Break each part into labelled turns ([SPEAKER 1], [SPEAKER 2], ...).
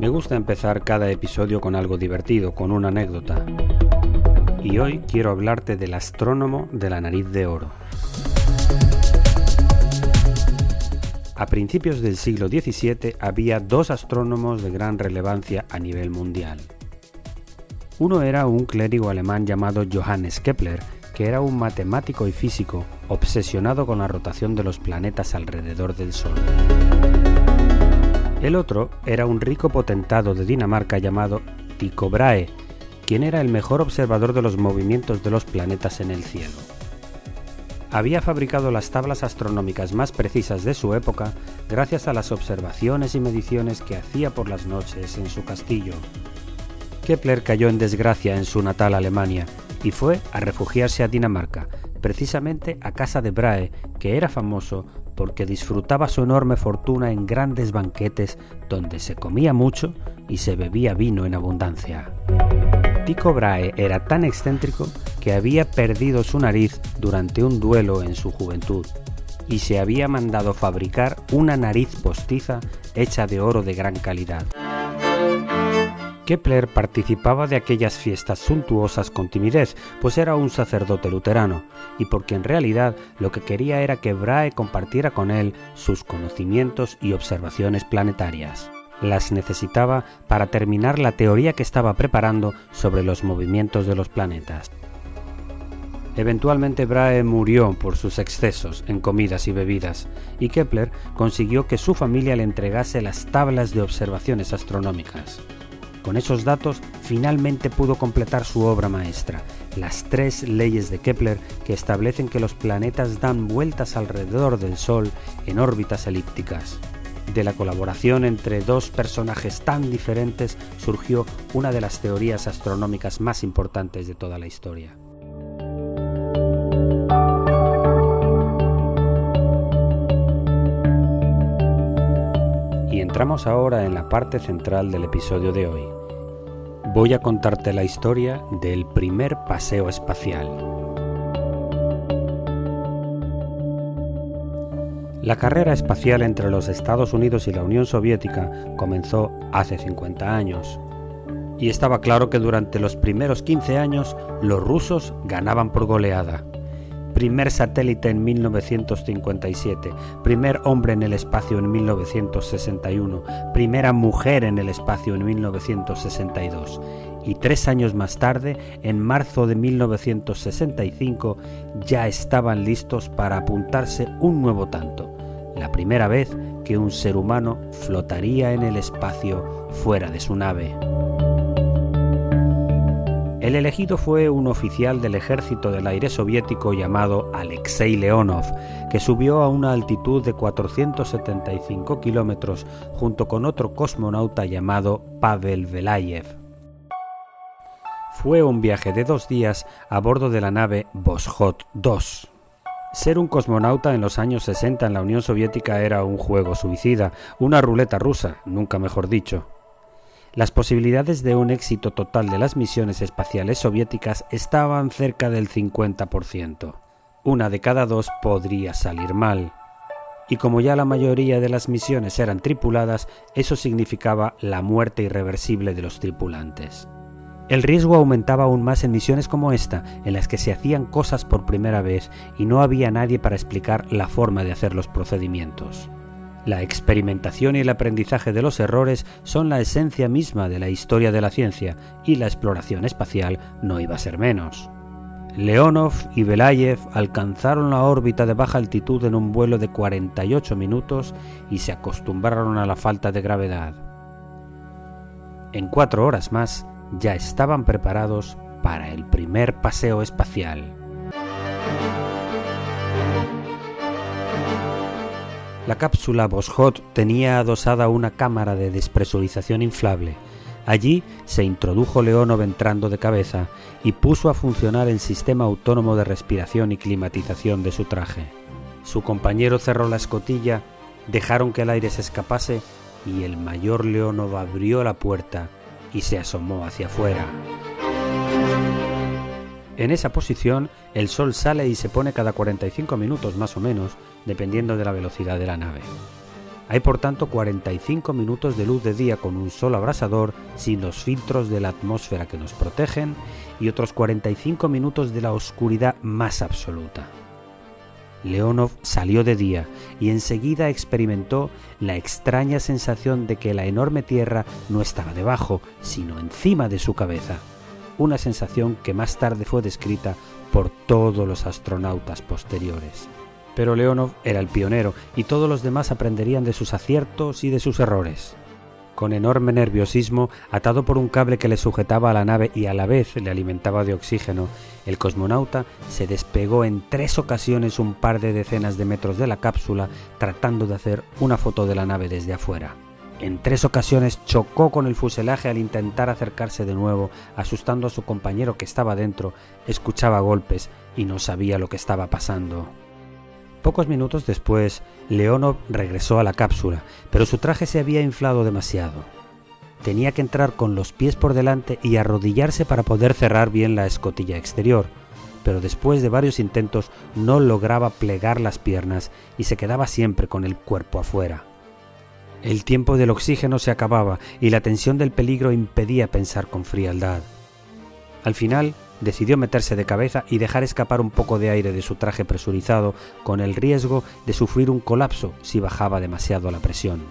[SPEAKER 1] Me gusta empezar cada episodio con algo divertido, con una anécdota. Y hoy quiero hablarte del astrónomo de la nariz de oro. A principios del siglo XVII había dos astrónomos de gran relevancia a nivel mundial. Uno era un clérigo alemán llamado Johannes Kepler, que era un matemático y físico obsesionado con la rotación de los planetas alrededor del Sol. El otro era un rico potentado de Dinamarca llamado Tycho Brahe, quien era el mejor observador de los movimientos de los planetas en el cielo. Había fabricado las tablas astronómicas más precisas de su época gracias a las observaciones y mediciones que hacía por las noches en su castillo. Kepler cayó en desgracia en su natal Alemania y fue a refugiarse a Dinamarca, precisamente a casa de Brahe, que era famoso porque disfrutaba su enorme fortuna en grandes banquetes donde se comía mucho y se bebía vino en abundancia. Tycho Brahe era tan excéntrico que había perdido su nariz durante un duelo en su juventud y se había mandado fabricar una nariz postiza hecha de oro de gran calidad. Kepler participaba de aquellas fiestas suntuosas con timidez, pues era un sacerdote luterano, y porque en realidad lo que quería era que Brahe compartiera con él sus conocimientos y observaciones planetarias. Las necesitaba para terminar la teoría que estaba preparando sobre los movimientos de los planetas. Eventualmente Brahe murió por sus excesos en comidas y bebidas, y Kepler consiguió que su familia le entregase las tablas de observaciones astronómicas. Con esos datos finalmente pudo completar su obra maestra, las tres leyes de Kepler que establecen que los planetas dan vueltas alrededor del Sol en órbitas elípticas. De la colaboración entre dos personajes tan diferentes surgió una de las teorías astronómicas más importantes de toda la historia. Entramos ahora en la parte central del episodio de hoy. Voy a contarte la historia del primer paseo espacial. La carrera espacial entre los Estados Unidos y la Unión Soviética comenzó hace 50 años. Y estaba claro que durante los primeros 15 años los rusos ganaban por goleada primer satélite en 1957, primer hombre en el espacio en 1961, primera mujer en el espacio en 1962 y tres años más tarde, en marzo de 1965, ya estaban listos para apuntarse un nuevo tanto, la primera vez que un ser humano flotaría en el espacio fuera de su nave. El elegido fue un oficial del ejército del aire soviético llamado Alexei Leonov, que subió a una altitud de 475 kilómetros junto con otro cosmonauta llamado Pavel Velayev. Fue un viaje de dos días a bordo de la nave Voskhod 2. Ser un cosmonauta en los años 60 en la Unión Soviética era un juego suicida, una ruleta rusa, nunca mejor dicho. Las posibilidades de un éxito total de las misiones espaciales soviéticas estaban cerca del 50%. Una de cada dos podría salir mal. Y como ya la mayoría de las misiones eran tripuladas, eso significaba la muerte irreversible de los tripulantes. El riesgo aumentaba aún más en misiones como esta, en las que se hacían cosas por primera vez y no había nadie para explicar la forma de hacer los procedimientos. La experimentación y el aprendizaje de los errores son la esencia misma de la historia de la ciencia y la exploración espacial no iba a ser menos. Leonov y Belayev alcanzaron la órbita de baja altitud en un vuelo de 48 minutos y se acostumbraron a la falta de gravedad. En cuatro horas más ya estaban preparados para el primer paseo espacial. La cápsula Boschot tenía adosada una cámara de despresurización inflable. Allí se introdujo Leonov entrando de cabeza y puso a funcionar el sistema autónomo de respiración y climatización de su traje. Su compañero cerró la escotilla, dejaron que el aire se escapase y el mayor Leonov abrió la puerta y se asomó hacia afuera. En esa posición, el sol sale y se pone cada 45 minutos más o menos, dependiendo de la velocidad de la nave. Hay por tanto 45 minutos de luz de día con un sol abrasador sin los filtros de la atmósfera que nos protegen y otros 45 minutos de la oscuridad más absoluta. Leonov salió de día y enseguida experimentó la extraña sensación de que la enorme Tierra no estaba debajo, sino encima de su cabeza, una sensación que más tarde fue descrita por todos los astronautas posteriores. Pero Leonov era el pionero y todos los demás aprenderían de sus aciertos y de sus errores. Con enorme nerviosismo, atado por un cable que le sujetaba a la nave y a la vez le alimentaba de oxígeno, el cosmonauta se despegó en tres ocasiones un par de decenas de metros de la cápsula tratando de hacer una foto de la nave desde afuera. En tres ocasiones chocó con el fuselaje al intentar acercarse de nuevo, asustando a su compañero que estaba dentro, escuchaba golpes y no sabía lo que estaba pasando. Pocos minutos después, Leonov regresó a la cápsula, pero su traje se había inflado demasiado. Tenía que entrar con los pies por delante y arrodillarse para poder cerrar bien la escotilla exterior, pero después de varios intentos no lograba plegar las piernas y se quedaba siempre con el cuerpo afuera. El tiempo del oxígeno se acababa y la tensión del peligro impedía pensar con frialdad. Al final, decidió meterse de cabeza y dejar escapar un poco de aire de su traje presurizado, con el riesgo de sufrir un colapso si bajaba demasiado la presión.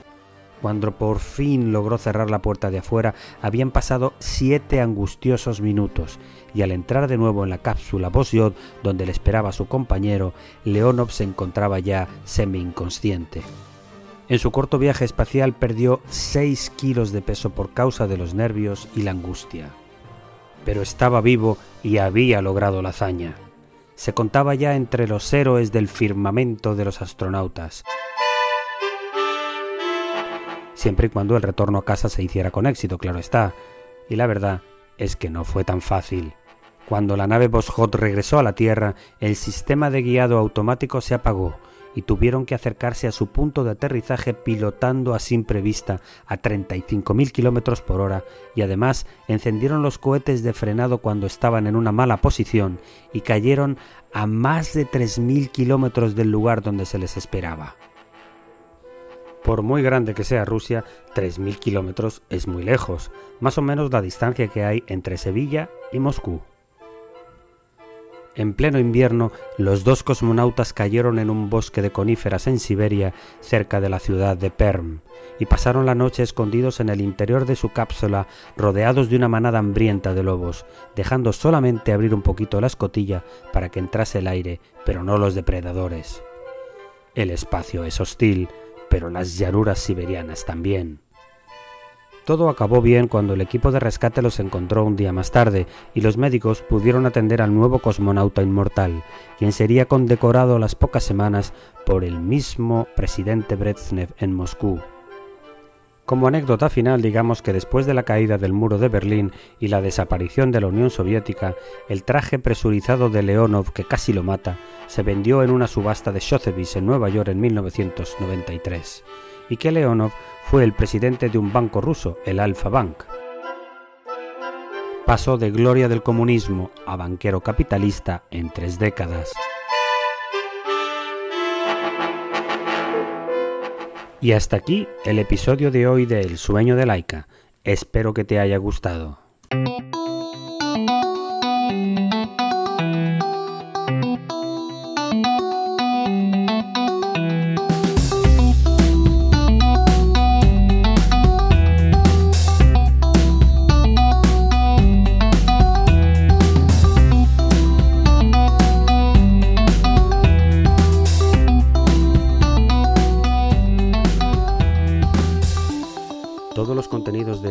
[SPEAKER 1] Cuando por fin logró cerrar la puerta de afuera, habían pasado siete angustiosos minutos, y al entrar de nuevo en la cápsula Bosyot, donde le esperaba su compañero, Leonov se encontraba ya semi-inconsciente. En su corto viaje espacial perdió 6 kilos de peso por causa de los nervios y la angustia pero estaba vivo y había logrado la hazaña. Se contaba ya entre los héroes del firmamento de los astronautas. Siempre y cuando el retorno a casa se hiciera con éxito, claro está. Y la verdad es que no fue tan fácil. Cuando la nave Boschot regresó a la Tierra, el sistema de guiado automático se apagó y tuvieron que acercarse a su punto de aterrizaje pilotando a simple vista a 35.000 km por hora y además encendieron los cohetes de frenado cuando estaban en una mala posición y cayeron a más de 3.000 kilómetros del lugar donde se les esperaba. Por muy grande que sea Rusia, 3.000 kilómetros es muy lejos, más o menos la distancia que hay entre Sevilla y Moscú. En pleno invierno, los dos cosmonautas cayeron en un bosque de coníferas en Siberia, cerca de la ciudad de Perm, y pasaron la noche escondidos en el interior de su cápsula, rodeados de una manada hambrienta de lobos, dejando solamente abrir un poquito la escotilla para que entrase el aire, pero no los depredadores. El espacio es hostil, pero las llanuras siberianas también. Todo acabó bien cuando el equipo de rescate los encontró un día más tarde y los médicos pudieron atender al nuevo cosmonauta inmortal, quien sería condecorado a las pocas semanas por el mismo presidente Brezhnev en Moscú. Como anécdota final, digamos que después de la caída del muro de Berlín y la desaparición de la Unión Soviética, el traje presurizado de Leonov, que casi lo mata, se vendió en una subasta de Sotheby's en Nueva York en 1993 y que Leonov fue el presidente de un banco ruso, el Alfa Bank. Pasó de gloria del comunismo a banquero capitalista en tres décadas. Y hasta aquí el episodio de hoy de El sueño de Laika. Espero que te haya gustado.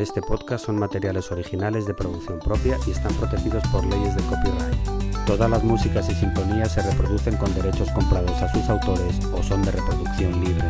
[SPEAKER 1] Este podcast son materiales originales de producción propia y están protegidos por leyes de copyright. Todas las músicas y sintonías se reproducen con derechos comprados a sus autores o son de reproducción libre.